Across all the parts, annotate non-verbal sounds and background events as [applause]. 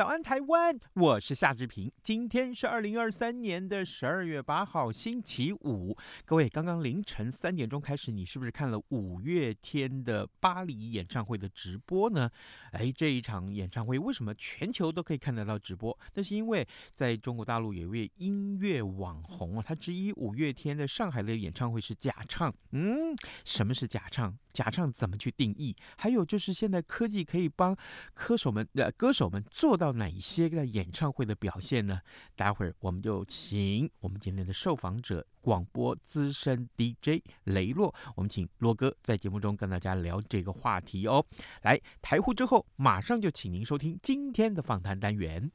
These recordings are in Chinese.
早安，台湾！我是夏志平。今天是二零二三年的十二月八号，星期五。各位，刚刚凌晨三点钟开始，你是不是看了五月天的巴黎演唱会的直播呢？哎，这一场演唱会为什么全球都可以看得到直播？那是因为在中国大陆有一位音乐网红啊，他质疑五月天在上海的演唱会是假唱。嗯，什么是假唱？假唱怎么去定义？还有就是现在科技可以帮歌手们呃歌手们做到哪一些在演唱会的表现呢？待会儿我们就请我们今天的受访者广播资深 DJ 雷洛，我们请洛哥在节目中跟大家聊这个话题哦。来台呼之后，马上就请您收听今天的访谈单元。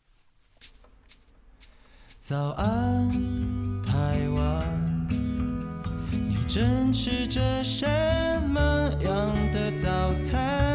早安，台湾。你正吃着什么样的早餐？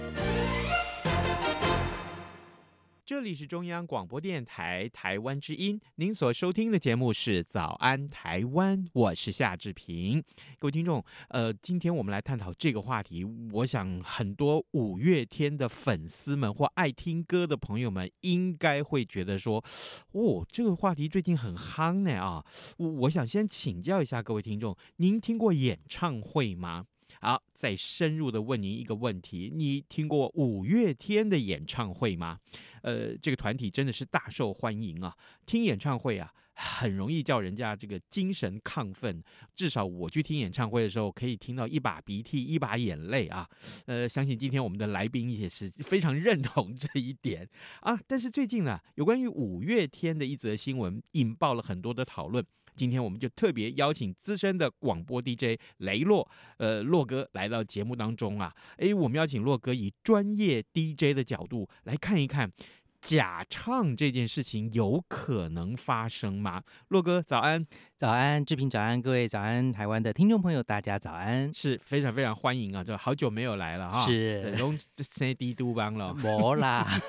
这里是中央广播电台台湾之音，您所收听的节目是《早安台湾》，我是夏志平。各位听众，呃，今天我们来探讨这个话题。我想很多五月天的粉丝们或爱听歌的朋友们，应该会觉得说，哦，这个话题最近很夯呢啊！我我想先请教一下各位听众，您听过演唱会吗？好，再深入的问您一个问题：你听过五月天的演唱会吗？呃，这个团体真的是大受欢迎啊！听演唱会啊，很容易叫人家这个精神亢奋。至少我去听演唱会的时候，可以听到一把鼻涕一把眼泪啊！呃，相信今天我们的来宾也是非常认同这一点啊。但是最近呢，有关于五月天的一则新闻，引爆了很多的讨论。今天我们就特别邀请资深的广播 DJ 雷洛，呃，洛哥来到节目当中啊，诶，我们邀请洛哥以专业 DJ 的角度来看一看。假唱这件事情有可能发生吗？洛哥，早安！早安，志平，早安，各位早安，台湾的听众朋友，大家早安，是非常非常欢迎啊！这好久没有来了哈，是都先帝都帮了，没啦，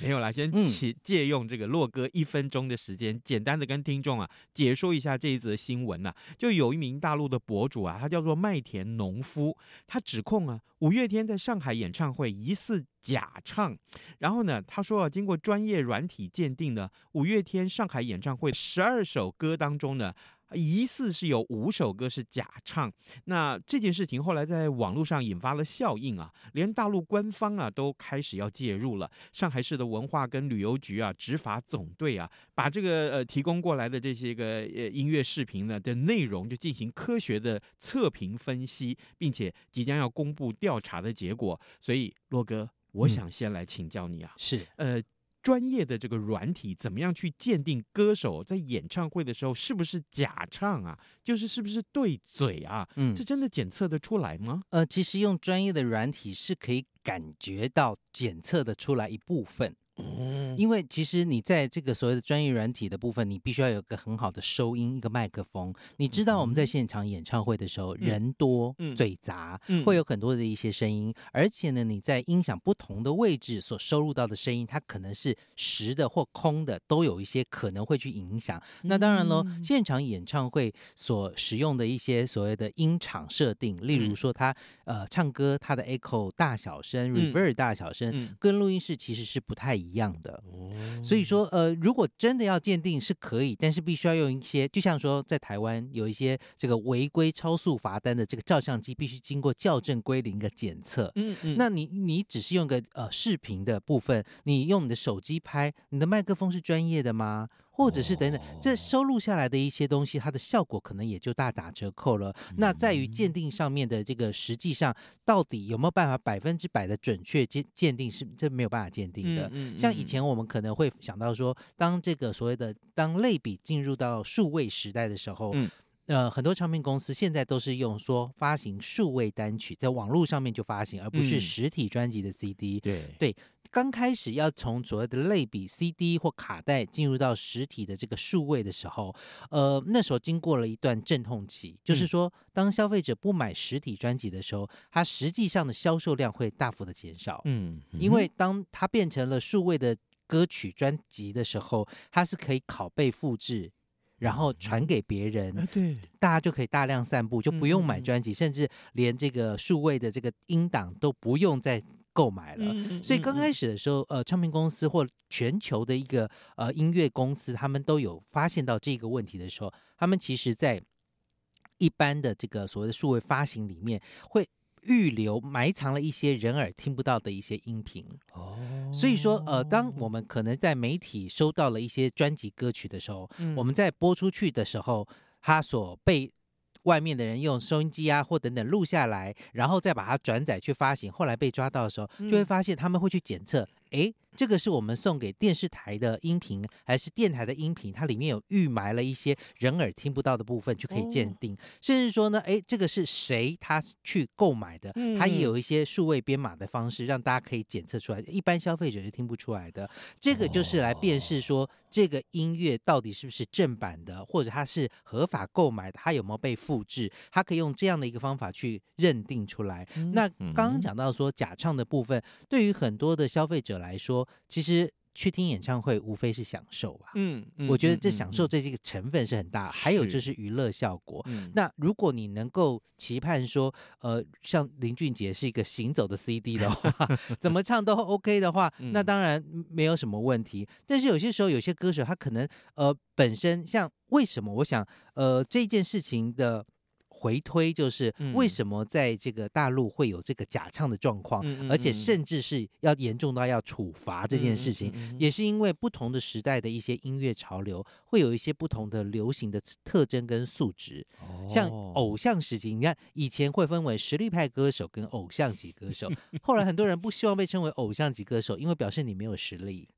没有啦，先借借用这个洛哥一分钟的时间，简单的跟听众啊解说一下这一则新闻呐、啊。就有一名大陆的博主啊，他叫做麦田农夫，他指控啊五月天在上海演唱会疑似假唱，然后呢，他说啊，经过专业软体鉴定呢，五月天上海演唱会十二首歌当中呢，疑似是有五首歌是假唱。那这件事情后来在网络上引发了效应啊，连大陆官方啊都开始要介入了。上海市的文化跟旅游局啊，执法总队啊，把这个呃提供过来的这些个呃音乐视频呢的内容就进行科学的测评分析，并且即将要公布调查的结果。所以洛哥。我想先来请教你啊，嗯、是呃，专业的这个软体怎么样去鉴定歌手在演唱会的时候是不是假唱啊？就是是不是对嘴啊？嗯，这真的检测得出来吗？呃，其实用专业的软体是可以感觉到检测得出来一部分。嗯，因为其实你在这个所谓的专业软体的部分，你必须要有个很好的收音，一个麦克风。你知道我们在现场演唱会的时候，嗯、人多、嗯、嘴杂，嗯、会有。很多的一些声音，而且呢，你在音响不同的位置所收录到的声音，它可能是实的或空的，都有一些可能会去影响。那当然喽，现场演唱会所使用的一些所谓的音场设定，例如说它呃唱歌它的 echo 大小声、reverb 大小声，跟录音室其实是不太一样。一样的，所以说，呃，如果真的要鉴定是可以，但是必须要用一些，就像说在台湾有一些这个违规超速罚单的这个照相机，必须经过校正归零的检测。嗯嗯，那你你只是用个呃视频的部分，你用你的手机拍，你的麦克风是专业的吗？或者是等等，这收录下来的一些东西，它的效果可能也就大打折扣了。那在于鉴定上面的这个实际上到底有没有办法百分之百的准确鉴鉴定，是这没有办法鉴定的。像以前我们可能会想到说，当这个所谓的当类比进入到数位时代的时候，呃，很多唱片公司现在都是用说发行数位单曲，在网络上面就发行，而不是实体专辑的 CD。对对。刚开始要从所谓的类比 CD 或卡带进入到实体的这个数位的时候，呃，那时候经过了一段阵痛期，就是说，当消费者不买实体专辑的时候，它实际上的销售量会大幅的减少。嗯，因为当它变成了数位的歌曲专辑的时候，它是可以拷贝复制，然后传给别人，对，大家就可以大量散布，就不用买专辑，甚至连这个数位的这个音档都不用再。购买了，所以刚开始的时候，呃，唱片公司或全球的一个呃音乐公司，他们都有发现到这个问题的时候，他们其实在一般的这个所谓的数位发行里面，会预留埋藏了一些人耳听不到的一些音频。哦，所以说，呃，当我们可能在媒体收到了一些专辑歌曲的时候，我们在播出去的时候，它所被外面的人用收音机啊或等等录下来，然后再把它转载去发行。后来被抓到的时候，就会发现他们会去检测，诶。这个是我们送给电视台的音频，还是电台的音频？它里面有预埋了一些人耳听不到的部分，就可以鉴定。哦、甚至说呢，哎，这个是谁他去购买的？他也有一些数位编码的方式，让大家可以检测出来。一般消费者是听不出来的。这个就是来辨识说，这个音乐到底是不是正版的，或者它是合法购买的，它有没有被复制？它可以用这样的一个方法去认定出来。那刚刚讲到说假唱的部分，对于很多的消费者来说，其实去听演唱会无非是享受吧，嗯，嗯，我觉得这享受这这个成分是很大，还有就是娱乐效果。嗯、那如果你能够期盼说，呃，像林俊杰是一个行走的 CD 的话，[laughs] 怎么唱都 OK 的话，那当然没有什么问题。但是有些时候，有些歌手他可能呃本身像为什么？我想呃这件事情的。回推就是为什么在这个大陆会有这个假唱的状况，嗯、而且甚至是要严重到要处罚这件事情，也是因为不同的时代的一些音乐潮流会有一些不同的流行的特征跟素质。哦、像偶像时期，你看以前会分为实力派歌手跟偶像级歌手，[laughs] 后来很多人不希望被称为偶像级歌手，因为表示你没有实力。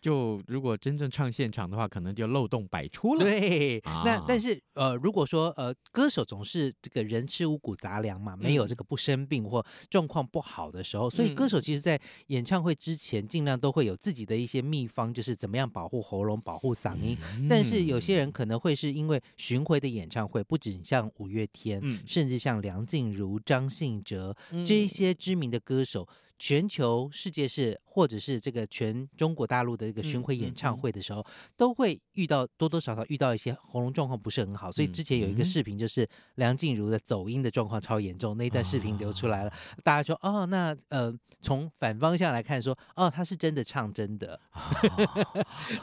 就如果真正唱现场的话，可能就漏洞百出了。对，啊、那但是呃，如果说呃，歌手总是这个人吃五谷杂粮嘛，没有这个不生病或状况不好的时候，嗯、所以歌手其实在演唱会之前尽量都会有自己的一些秘方，就是怎么样保护喉咙、保护嗓音。嗯、但是有些人可能会是因为巡回的演唱会，不仅像五月天，嗯、甚至像梁静茹、张信哲、嗯、这一些知名的歌手。全球世界是，或者是这个全中国大陆的一个巡回演唱会的时候，嗯嗯嗯、都会遇到多多少少遇到一些喉咙状况不是很好，所以之前有一个视频，就是梁静茹的走音的状况超严重，那一段视频流出来了，啊、大家说哦，那呃，从反方向来看说，哦，他是真的唱真的 [laughs] [laughs] 啊、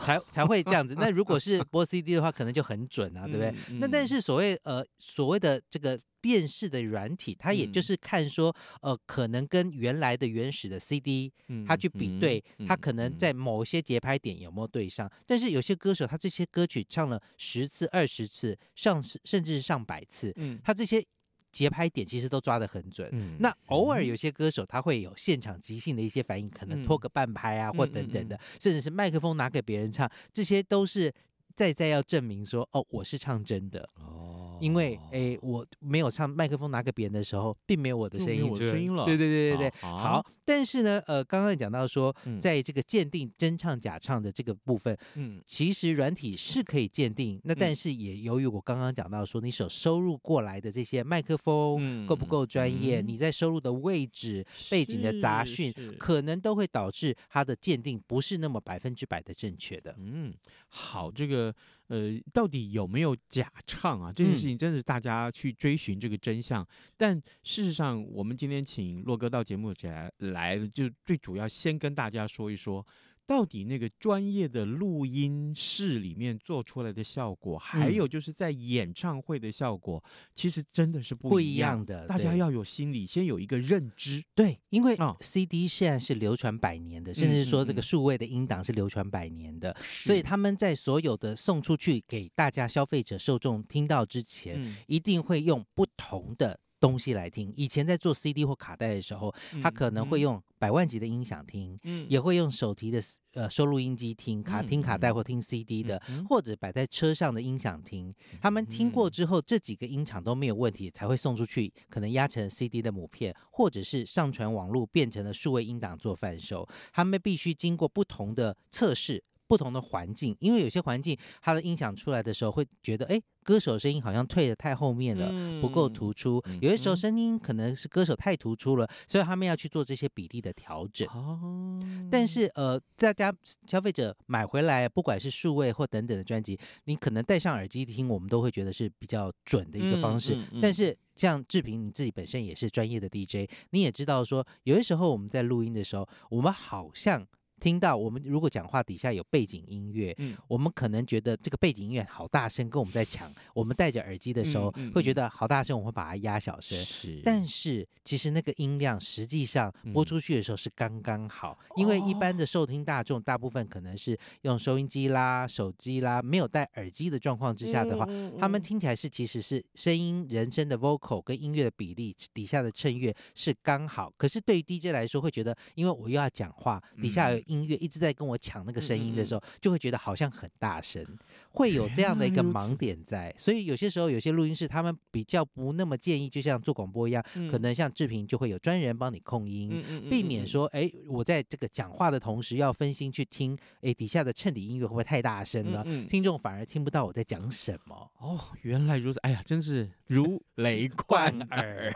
才才会这样子。那如果是 [laughs] 播 CD 的话，可能就很准啊，对不对？那但是所谓呃所谓的这个。辨识的软体，它也就是看说，呃，可能跟原来的原始的 CD，它去比对，它可能在某些节拍点有没有对上。但是有些歌手，他这些歌曲唱了十次、二十次，上甚至是上百次，他这些节拍点其实都抓得很准。那偶尔有些歌手他会有现场即兴的一些反应，可能拖个半拍啊，或等等的，甚至是麦克风拿给别人唱，这些都是再再要证明说，哦，我是唱真的。哦。因为诶，我没有唱麦克风拿给别人的时候，并没有我的声音，我的声音了。对对对对对，好，好。但是呢，呃，刚刚讲到说，在这个鉴定真唱假唱的这个部分，嗯，其实软体是可以鉴定。那但是也由于我刚刚讲到说，你所收入过来的这些麦克风够不够专业，你在收入的位置、背景的杂讯，可能都会导致它的鉴定不是那么百分之百的正确的。嗯，好，这个。呃，到底有没有假唱啊？这件事情真是大家去追寻这个真相。嗯、但事实上，我们今天请洛哥到节目来，来就最主要先跟大家说一说，到底那个专业的录音室里面做出来的效果，还有就是在演唱会的效果，其实真的是不一样，的。大家要有心理，先有一个认知。对，因为哦 CD 现在是流传百年的，甚至说这个数位的音档是流传百年的，所以他们在所有的送出去给大家消费者受众听到之前，嗯一定会用不同的。东西来听，以前在做 CD 或卡带的时候，他可能会用百万级的音响听，嗯，也会用手提的呃收录音机听卡听卡带或听 CD 的，嗯、或者摆在车上的音响听。他们听过之后，这几个音场都没有问题，才会送出去，可能压成 CD 的母片，或者是上传网络变成了数位音档做贩售。他们必须经过不同的测试。不同的环境，因为有些环境它的音响出来的时候会觉得，哎，歌手声音好像退得太后面了，嗯、不够突出。嗯、有些时候声音可能是歌手太突出了，所以他们要去做这些比例的调整。哦，但是呃，大家消费者买回来，不管是数位或等等的专辑，你可能戴上耳机听，我们都会觉得是比较准的一个方式。但是像志平你自己本身也是专业的 DJ，你也知道说，有些时候我们在录音的时候，我们好像。听到我们如果讲话底下有背景音乐，嗯，我们可能觉得这个背景音乐好大声，跟我们在抢。我们戴着耳机的时候，嗯会觉得好大声，我们会把它压小声。是，但是其实那个音量实际上播出去的时候是刚刚好，嗯、因为一般的受听大众大部分可能是用收音机啦、手机啦，没有戴耳机的状况之下的话，嗯他们听起来是其实是声音人声的 vocal 跟音乐的比例底下的衬乐是刚好。可是对于 DJ 来说，会觉得因为我又要讲话，底下有。音乐一直在跟我抢那个声音的时候，就会觉得好像很大声，会有这样的一个盲点在。所以有些时候，有些录音室他们比较不那么建议，就像做广播一样，可能像志平就会有专人帮你控音，避免说，哎，我在这个讲话的同时要分心去听，哎，底下的衬底音乐会不会太大声了？听众反而听不到我在讲什么。哦，原来如此，哎呀，真是如雷 [laughs] 贯耳。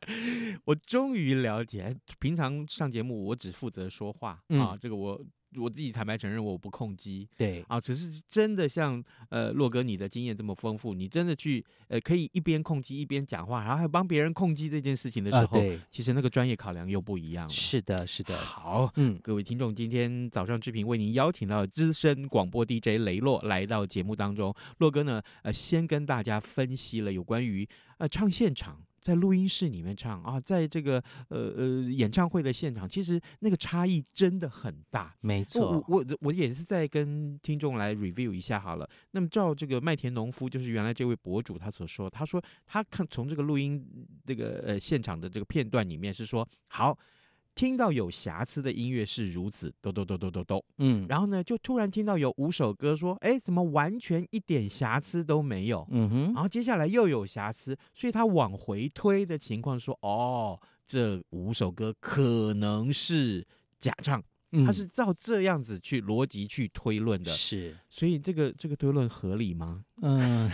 [laughs] 我终于了解，平常上节目我只负责说话啊，这个我我自己坦白承认我不控机，对啊，只是真的像呃洛哥你的经验这么丰富，你真的去呃可以一边控机一边讲话，然后还帮别人控机这件事情的时候，对，其实那个专业考量又不一样了。是的，是的。好，嗯，各位听众，今天早上志平为您邀请到资深广播 DJ 雷洛来到节目当中，洛哥呢呃先跟大家分析了有关于呃唱现场。在录音室里面唱啊，在这个呃呃演唱会的现场，其实那个差异真的很大。没错，我我我也是在跟听众来 review 一下好了。那么照这个麦田农夫，就是原来这位博主他所说，他说他看从这个录音这个呃现场的这个片段里面是说好。听到有瑕疵的音乐是如此，哆哆哆哆哆哆，嗯，然后呢，就突然听到有五首歌说，哎，怎么完全一点瑕疵都没有？嗯哼，然后接下来又有瑕疵，所以他往回推的情况说，哦，这五首歌可能是假唱。他是照这样子去逻辑去推论的，是，所以这个这个推论合理吗？嗯，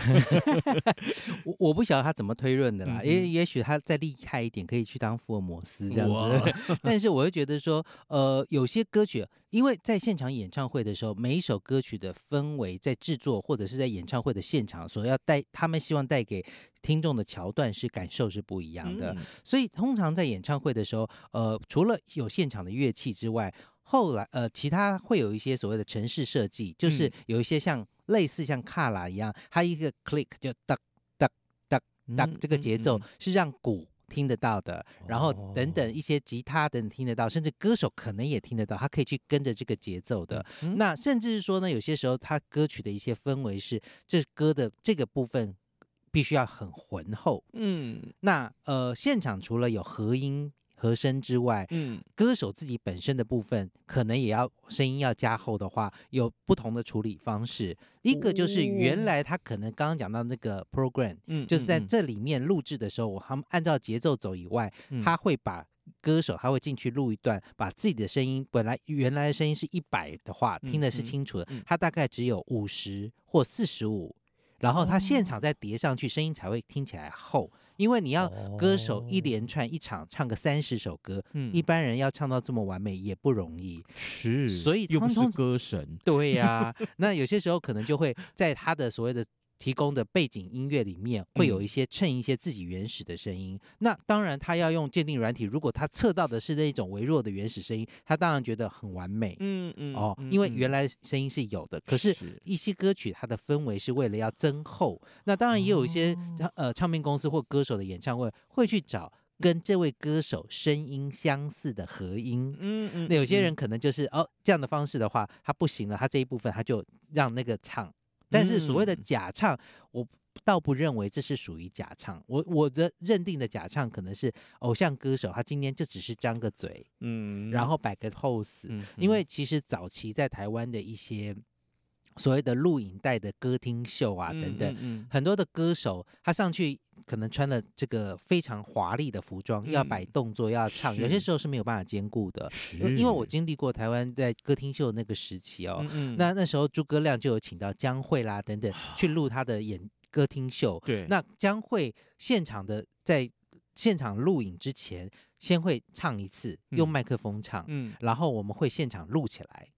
[laughs] 我我不晓得他怎么推论的啦，也、嗯、也许他再厉害一点，可以去当福尔摩斯这样子。[laughs] 但是我会觉得说，呃，有些歌曲，因为在现场演唱会的时候，每一首歌曲的氛围，在制作或者是在演唱会的现场所要带，他们希望带给听众的桥段是感受是不一样的。嗯、所以通常在演唱会的时候，呃，除了有现场的乐器之外，后来，呃，其他会有一些所谓的城市设计，就是有一些像、嗯、类似像卡拉一样，它一个 click 就哒哒哒哒，这个节奏是让鼓听得到的，嗯、然后等等一些吉他等等听得到，甚至歌手可能也听得到，他可以去跟着这个节奏的。嗯、那甚至是说呢，有些时候他歌曲的一些氛围是这歌的这个部分必须要很浑厚。嗯，那呃，现场除了有和音。和声之外，嗯，歌手自己本身的部分可能也要声音要加厚的话，有不同的处理方式。一个就是原来他可能刚刚讲到那个 program，嗯，就是在这里面录制的时候，他们按照节奏走以外，他会把歌手他会进去录一段，把自己的声音本来原来的声音是一百的话，听的是清楚的，他大概只有五十或四十五，然后他现场再叠上去，声音才会听起来厚。因为你要歌手一连串一场唱个三十首歌，嗯，一般人要唱到这么完美也不容易，是，所以又不是歌神，对呀、[laughs] 啊。那有些时候可能就会在他的所谓的提供的背景音乐里面会有一些衬一些自己原始的声音。嗯、那当然，他要用鉴定软体，如果他测到的是那种微弱的原始声音，他当然觉得很完美。嗯嗯哦，因为原来声音是有的，可是一些歌曲它的氛围是为了要增厚。那当然也有一些、哦、呃唱片公司或歌手的演唱会会去找。跟这位歌手声音相似的合音，嗯嗯，那有些人可能就是哦这样的方式的话，他不行了，他这一部分他就让那个唱。但是所谓的假唱，我倒不认为这是属于假唱。我我的认定的假唱可能是偶像歌手，他今天就只是张个嘴，嗯，然后摆个 pose。因为其实早期在台湾的一些所谓的录影带的歌厅秀啊等等，很多的歌手他上去。可能穿了这个非常华丽的服装，嗯、要摆动作，要唱，有些时候是没有办法兼顾的。因为我。经历过台湾在歌厅秀的那个时期哦，那那时候诸葛亮就有请到江蕙啦等等去录他的演歌厅秀。对，那江蕙现场的在现场录影之前，先会唱一次，用麦克风唱，嗯，然后我们会现场录起来，嗯、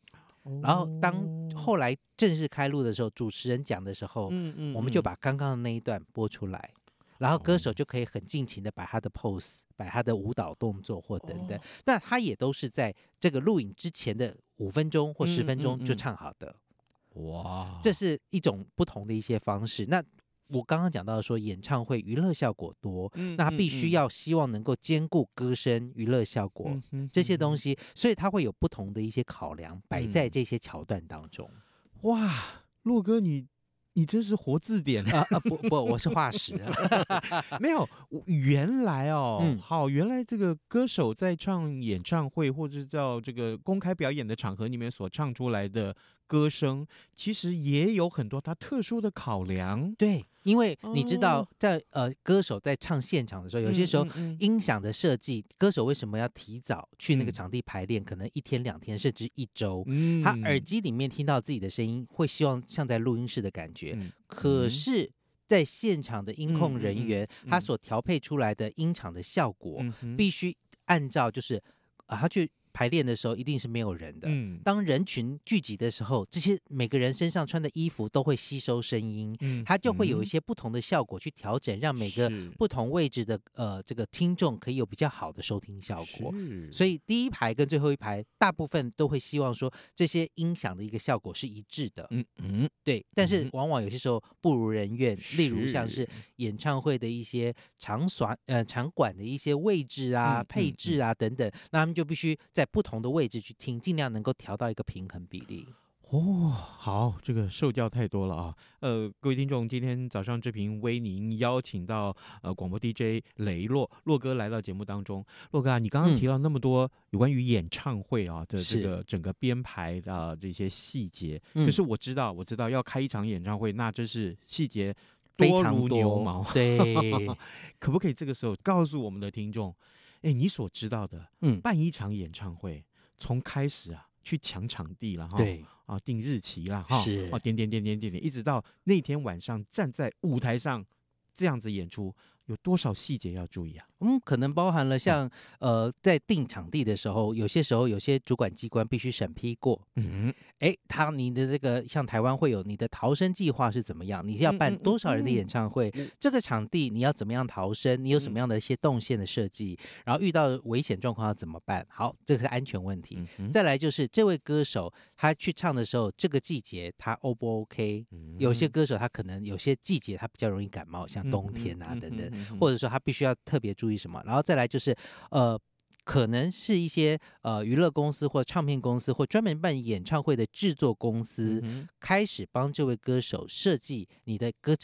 然后当后来正式开录的时候，主持人讲的时候，嗯嗯，我们就把刚刚的那一段播出来。然后歌手就可以很尽情的摆他的 pose，摆他的舞蹈动作或等等，那他也都是在这个录影之前的五分钟或十分钟就唱好的。哇，这是一种不同的一些方式。那我刚刚讲到说演唱会娱乐效果多，那他必须要希望能够兼顾歌声娱乐效果这些东西，所以他会有不同的一些考量摆在这些桥段当中。哇，洛哥你。你真是活字典啊！啊不不，我是化石。[laughs] [laughs] 没有，原来哦，嗯、好，原来这个歌手在唱演唱会或者叫这个公开表演的场合里面所唱出来的。歌声其实也有很多它特殊的考量，对，因为你知道在，在呃歌手在唱现场的时候，有些时候音响的设计，歌手为什么要提早去那个场地排练？可能一天两天甚至一周，他耳机里面听到自己的声音，会希望像在录音室的感觉。可是，在现场的音控人员，他所调配出来的音场的效果，必须按照就是啊，他去。排练的时候一定是没有人的。嗯，当人群聚集的时候，这些每个人身上穿的衣服都会吸收声音，嗯，它就会有一些不同的效果去调整，让每个不同位置的呃这个听众可以有比较好的收听效果。所以第一排跟最后一排大部分都会希望说这些音响的一个效果是一致的。嗯嗯，对。但是往往有些时候不如人愿，例如像是演唱会的一些场所呃场馆的一些位置啊、配置啊等等，那他们就必须。在不同的位置去听，尽量能够调到一个平衡比例。哦，好，这个受教太多了啊。呃，各位听众，今天早上志平为您邀请到呃广播 DJ 雷洛洛哥来到节目当中。洛哥啊，你刚刚提到那么多有关于演唱会啊的这个整个编排的这些细节，是可是我知道，我知道要开一场演唱会，那真是细节多如牛毛。对，[laughs] 可不可以这个时候告诉我们的听众？哎，你所知道的，嗯，办一场演唱会，从开始啊，去抢场地了哈，对，啊，定日期了哈，是，啊，点点点点点点，一直到那天晚上站在舞台上这样子演出。有多少细节要注意啊？嗯，可能包含了像呃，在定场地的时候，有些时候有些主管机关必须审批过。嗯，哎，他你的这个像台湾会有你的逃生计划是怎么样？你要办多少人的演唱会？嗯嗯嗯、这个场地你要怎么样逃生？你有什么样的一些动线的设计？然后遇到危险状况要怎么办？好，这个是安全问题。再来就是这位歌手他去唱的时候，这个季节他 O 不 OK？、嗯、有些歌手他可能有些季节他比较容易感冒，像冬天啊等等。或者说他必须要特别注意什么，然后再来就是，呃，可能是一些呃娱乐公司或唱片公司或专门办演唱会的制作公司，嗯、开始帮这位歌手设计你的歌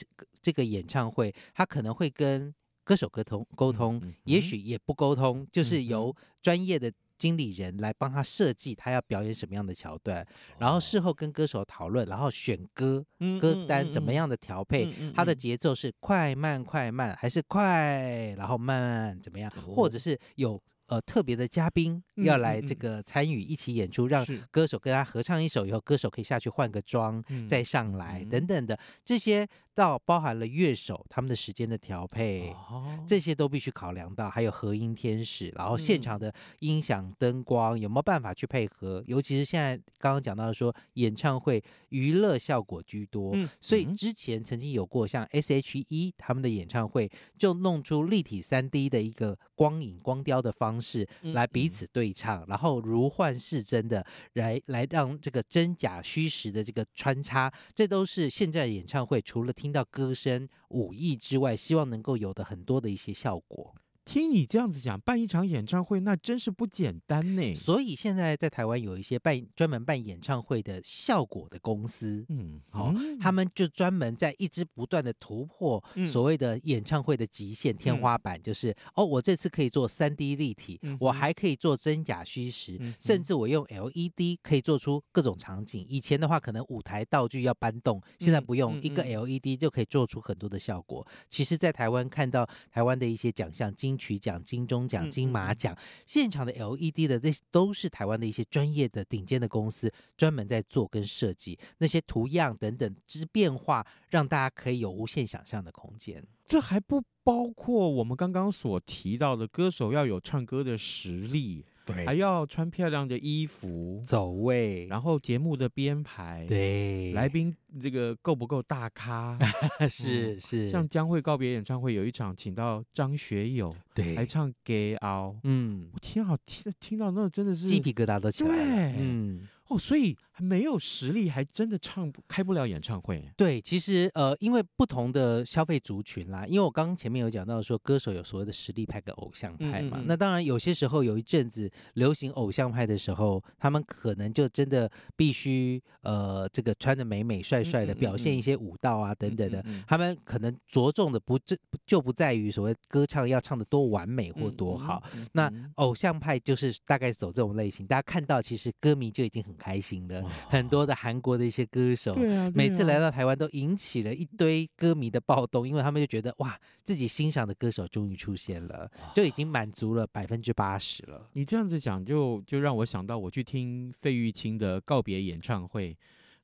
这个演唱会，他可能会跟歌手沟通沟通，嗯、也许也不沟通，就是由专业的。经理人来帮他设计他要表演什么样的桥段，然后事后跟歌手讨论，然后选歌歌单怎么样的调配，他的节奏是快慢快慢还是快，然后慢慢怎么样，或者是有呃特别的嘉宾要来这个参与一起演出，让歌手跟他合唱一首以后，歌手可以下去换个妆再上来等等的。这些。到包含了乐手他们的时间的调配，哦、这些都必须考量到，还有合音天使，然后现场的音响灯光有没有办法去配合？尤其是现在刚刚讲到说，演唱会娱乐效果居多，嗯、所以之前曾经有过像 S.H.E 他们的演唱会，就弄出立体三 D 的一个光影光雕的方式来彼此对唱，嗯、然后如幻似真的来来让这个真假虚实的这个穿插，这都是现在演唱会除了听到歌声、舞艺之外，希望能够有的很多的一些效果。听你这样子讲，办一场演唱会那真是不简单呢。所以现在在台湾有一些办专门办演唱会的效果的公司，嗯，好、哦，他们就专门在一直不断的突破所谓的演唱会的极限、嗯、天花板，就是哦，我这次可以做三 D 立体，嗯、我还可以做真假虚实，嗯、甚至我用 LED 可以做出各种场景。以前的话，可能舞台道具要搬动，现在不用，嗯、一个 LED 就可以做出很多的效果。嗯、其实，在台湾看到台湾的一些奖项，金曲奖、金钟奖、金马奖，现场的 LED 的那些都是台湾的一些专业的顶尖的公司专门在做跟设计那些图样等等之变化，让大家可以有无限想象的空间。这还不包括我们刚刚所提到的歌手要有唱歌的实力。对，还要穿漂亮的衣服，走位，然后节目的编排，对，来宾这个够不够大咖？[laughs] 是是，像将会告别演唱会有一场，请到张学友，对，还唱《给熬》，嗯，我听好听听到那真的是鸡皮疙瘩都起来了，对，嗯。哦，所以没有实力还真的唱不开不了演唱会。对，其实呃，因为不同的消费族群啦，因为我刚刚前面有讲到说，歌手有所谓的实力派跟偶像派嘛。嗯嗯，那当然有些时候有一阵子流行偶像派的时候，他们可能就真的必须呃，这个穿的美美帅帅的表现一些舞蹈啊等等的。他们可能着重的不就就不在于所谓歌唱要唱的多完美或多好。那偶像派就是大概走这种类型，大家看到其实歌迷就已经很开心的，很多的韩国的一些歌手，每次来到台湾都引起了一堆歌迷的暴动，因为他们就觉得哇，自己欣赏的歌手终于出现了，就已经满足了百分之八十了。你这样子讲，就就让我想到我去听费玉清的告别演唱会，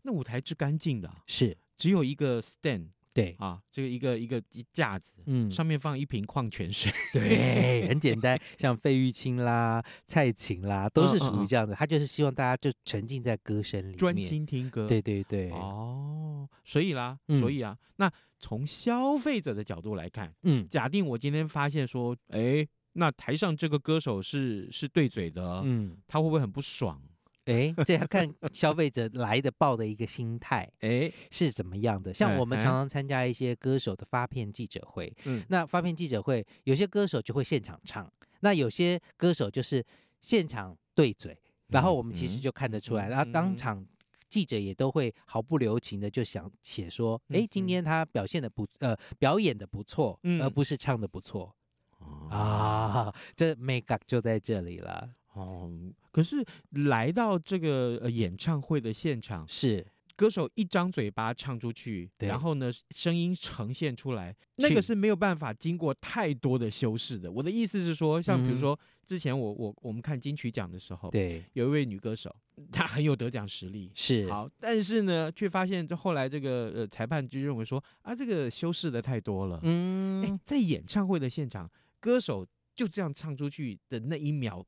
那舞台之干净的，是只有一个 stand。对啊，这个一个一个架子，嗯，上面放一瓶矿泉水，[laughs] 对，很简单。像费玉清啦、蔡琴啦，都是属于这样的。他就是希望大家就沉浸在歌声里面，专心听歌。对对对。哦，所以啦，所以啊，那从消费者的角度来看，嗯，假定我今天发现说，哎，那台上这个歌手是是对嘴的，嗯，他会不会很不爽？哎，这要看消费者来的报的一个心态，[laughs] 哎，是怎么样的？像我们常。常参加一些歌手的发片记者会，嗯，那发片记者会有些歌手就会现场唱，那有些歌手就是现场对嘴，然后我们其实就看得出来，然后当场记者也都会毫不留情的就想写说，哎，今天他表现的不呃表演的不错，而不是唱的不错，啊，这美感就在这里了。哦，可是来到这个呃演唱会的现场，是歌手一张嘴巴唱出去，然后呢声音呈现出来，那个是没有办法经过太多的修饰的。我的意思是说，像比如说、嗯、之前我我我们看金曲奖的时候，对，有一位女歌手，她很有得奖实力，是好，但是呢，却发现就后来这个呃裁判就认为说啊，这个修饰的太多了，嗯，在演唱会的现场，歌手就这样唱出去的那一秒。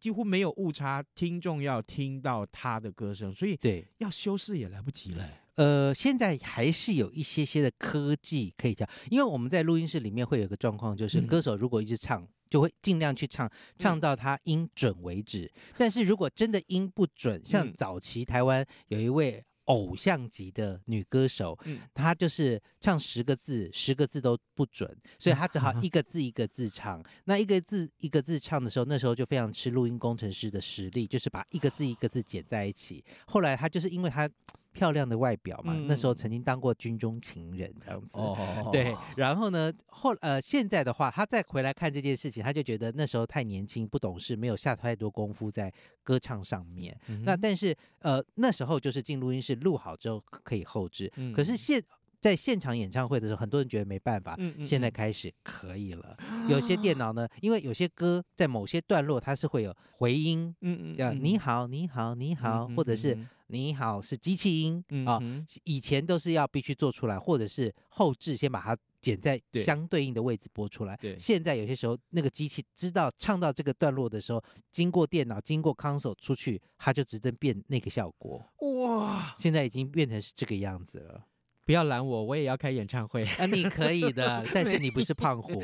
几乎没有误差，听众要听到他的歌声，所以对要修饰也来不及了。呃，现在还是有一些些的科技可以调，因为我们在录音室里面会有个状况，就是歌手如果一直唱，嗯、就会尽量去唱，唱到他音准为止。嗯、但是如果真的音不准，像早期台湾有一位。偶像级的女歌手，嗯，她就是唱十个字，十个字都不准，所以她只好一 [laughs] 个字一个字唱。那一个字一个字唱的时候，那时候就非常吃录音工程师的实力，就是把一个字一个字剪在一起。后来她就是因为她。漂亮的外表嘛，嗯、那时候曾经当过军中情人这样子，哦、对。然后呢，后呃，现在的话，他再回来看这件事情，他就觉得那时候太年轻、不懂事，没有下太多功夫在歌唱上面。嗯、那但是呃，那时候就是进录音室录好之后可以后置，嗯、可是现在现场演唱会的时候，很多人觉得没办法，嗯嗯嗯现在开始可以了。有些电 [gasps] 脑呢，因为有些歌在某些段落它是会有回音，嗯嗯叫你好，你好，你好，嗯或者是嗯你好是机器音啊、嗯以前都是要必须做出来，或者是后置先把它剪在相对应的位置播出来。对现在有些时候那个机器知道唱到这个段落的时候，经过电脑、经过 console 出去，它就直接变那个效果。哇，现在已经变成是这个样子了。不要拦我，我也要开演唱会。啊，你可以的，[laughs] 但是你不是胖虎。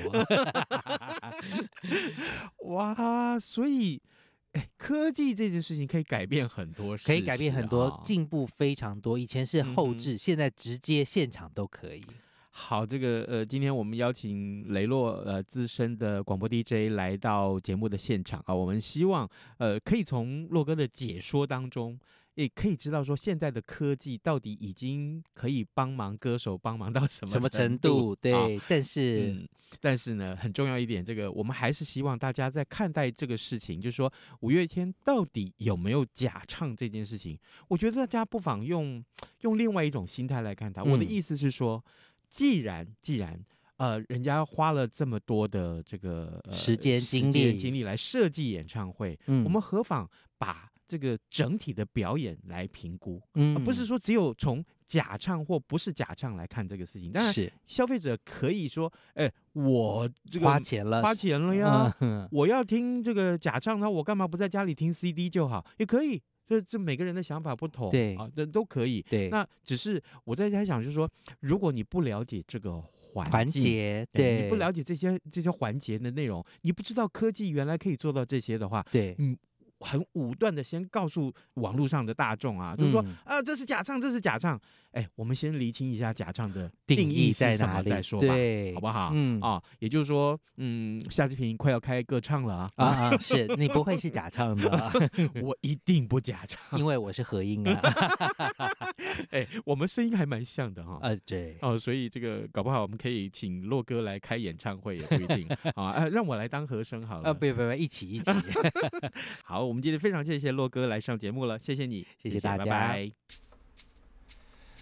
[laughs] 哇，所以，哎，科技这件事情可以改变很多事，可以改变很多，啊进步非常多。以前是后置，嗯现在直接现场都可以。好，这个呃，今天我们邀请雷洛呃资深的广播 DJ 来到节目的现场啊，我们希望呃可以从洛哥的解说当中，也可以知道说现在的科技到底已经可以帮忙歌手帮忙到什么什么程度？对，啊但是、嗯，但是呢，很重要一点，这个我们还是希望大家在看待这个事情，就是说五月天到底有没有假唱这件事情，我觉得大家不妨用用另外一种心态来看它。我的嗯意思是说，既然既然呃，人家花了这么多的这个、呃、时间精力精力来设计演唱会，嗯我们何妨把这个整体的表演来评估，嗯而不是说只有从假唱或不是假唱来看这个事情。当然，是消费者可以说，哎，我这个花钱了，花钱了呀，嗯我要听这个假唱，那我干嘛不在家里听 CD 就好？也可以，这这每个人的想法不同，对啊，这都可以。对，那只是我在家想，就是说，如果你不了解这个环环节，对对，你不了解这些这些环节的内容，你不知道科技原来可以做到这些的话，对，很武断的先告诉网络上的大众啊，就是说嗯啊，这是假唱，这是假唱。哎，我们先厘清一下假唱的定义在哪里么再说吧，对好不好？嗯啊，也就是说，嗯，夏志平快要开歌唱了啊，啊啊，是你不会是假唱的 [laughs] [laughs] 我一定不假唱，因为我是合音啊，[laughs] 哎，我们声音还蛮像的哈。呃，对，哦，所以这个搞不好我们可以请洛哥来开演唱会也不一定啊，呃，让我来当和声好了。啊，不不不，一起一起，好，我们今天非常谢谢洛哥来上节目了，谢谢你，谢谢大家拜拜。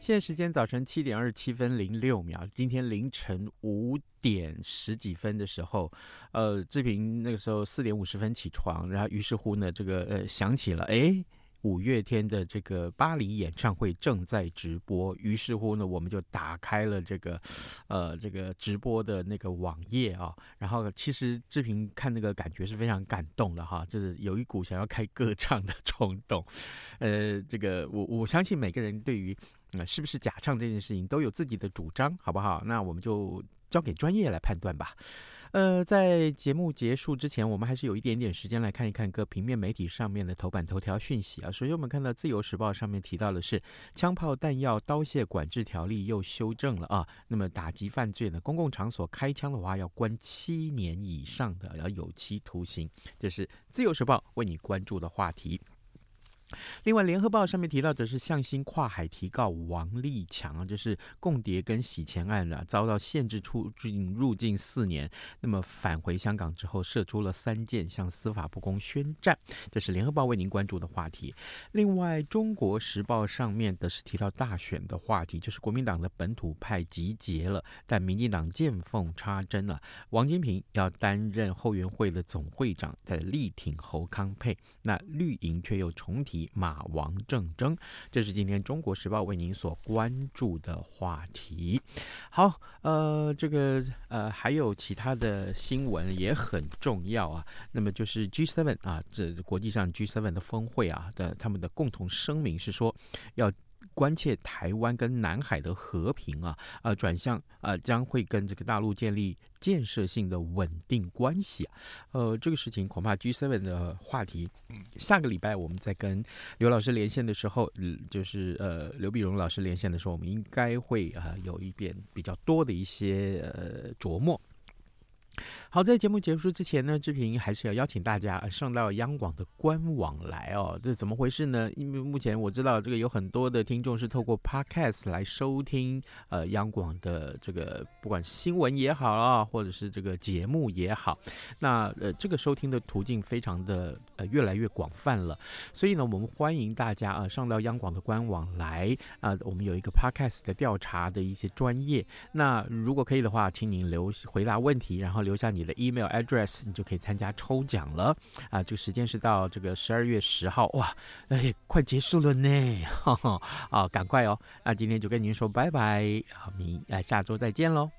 现在时间早晨七点二十七分零六秒，今天凌晨五点十几分的时候，呃，志平那个时候四点五十分起床，然后于是乎呢，这个呃想起了，哎，五月天的这个巴黎演唱会正在直播，于是乎呢，我们就打开了这个，呃，这个直播的那个网页啊，然后其实志平看那个感觉是非常感动的哈，就是有一股想要开歌唱的冲动，呃，这个我我相信每个人对于。那、是不是假唱这件事情都有自己的主张，好不好？那我们就交给专业来判断吧。呃，在节目结束之前，我们还是有一点点时间来看一看各平面媒体上面的头版头条讯息啊。首先，我们看到《自由时报》上面提到的是，枪炮弹药刀械管制条例又修正了啊。那么打击犯罪呢，公共场所开枪的话要关七年以上的，要有期徒刑。这是《自由时报》为你关注的话题。另外，《联合报》上面提到的是向心跨海提告王立强，就是共谍跟洗钱案啊，遭到限制出境入境四年。那么返回香港之后，射出了三箭，向司法不公宣战。这是《联合报》为您关注的话题。另外，《中国时报》上面的是提到大选的话题，就是国民党的本土派集结了，但民进党见缝插针了。王金平要担任后援会的总会长，在力挺侯康沛，那绿营却又重提。马王政争，这是今天《中国时报》为您所关注的话题。好，呃，这个呃，还有其他的新闻也很重要啊。那么就是 G7 啊，这国际上 G7 的峰会啊的他们的共同声明是说要。关切台湾跟南海的和平啊，呃，转向呃，将会跟这个大陆建立建设性的稳定关系啊，呃，这个事情恐怕 G Seven 的话题，下个礼拜我们再跟刘老师连线的时候，嗯，就是呃刘碧荣老师连线的时候，我们应该会啊、有一点比较多的一些呃琢磨。好，在节目结束之前呢，志平还是要邀请大家上到央广的官网来哦。这怎么回事呢？因为目前我知道这个有很多的听众是透过 Podcast 来收听呃央广的这个不管是新闻也好啊，或者是这个节目也好，那呃这个收听的途径非常的呃越来越广泛了。所以呢，我们欢迎大家啊、呃、上到央广的官网来啊、呃，我们有一个 Podcast 的调查的一些专业。那如果可以的话，请您留回答问题，然后留留下你。的 email address，你就可以参加抽奖了啊！这个时间是到这个十二月十号，哇，哎，快结束了呢，哈哈，啊，赶快哦！那今天就跟您说拜拜，好，明，啊，下周再见喽。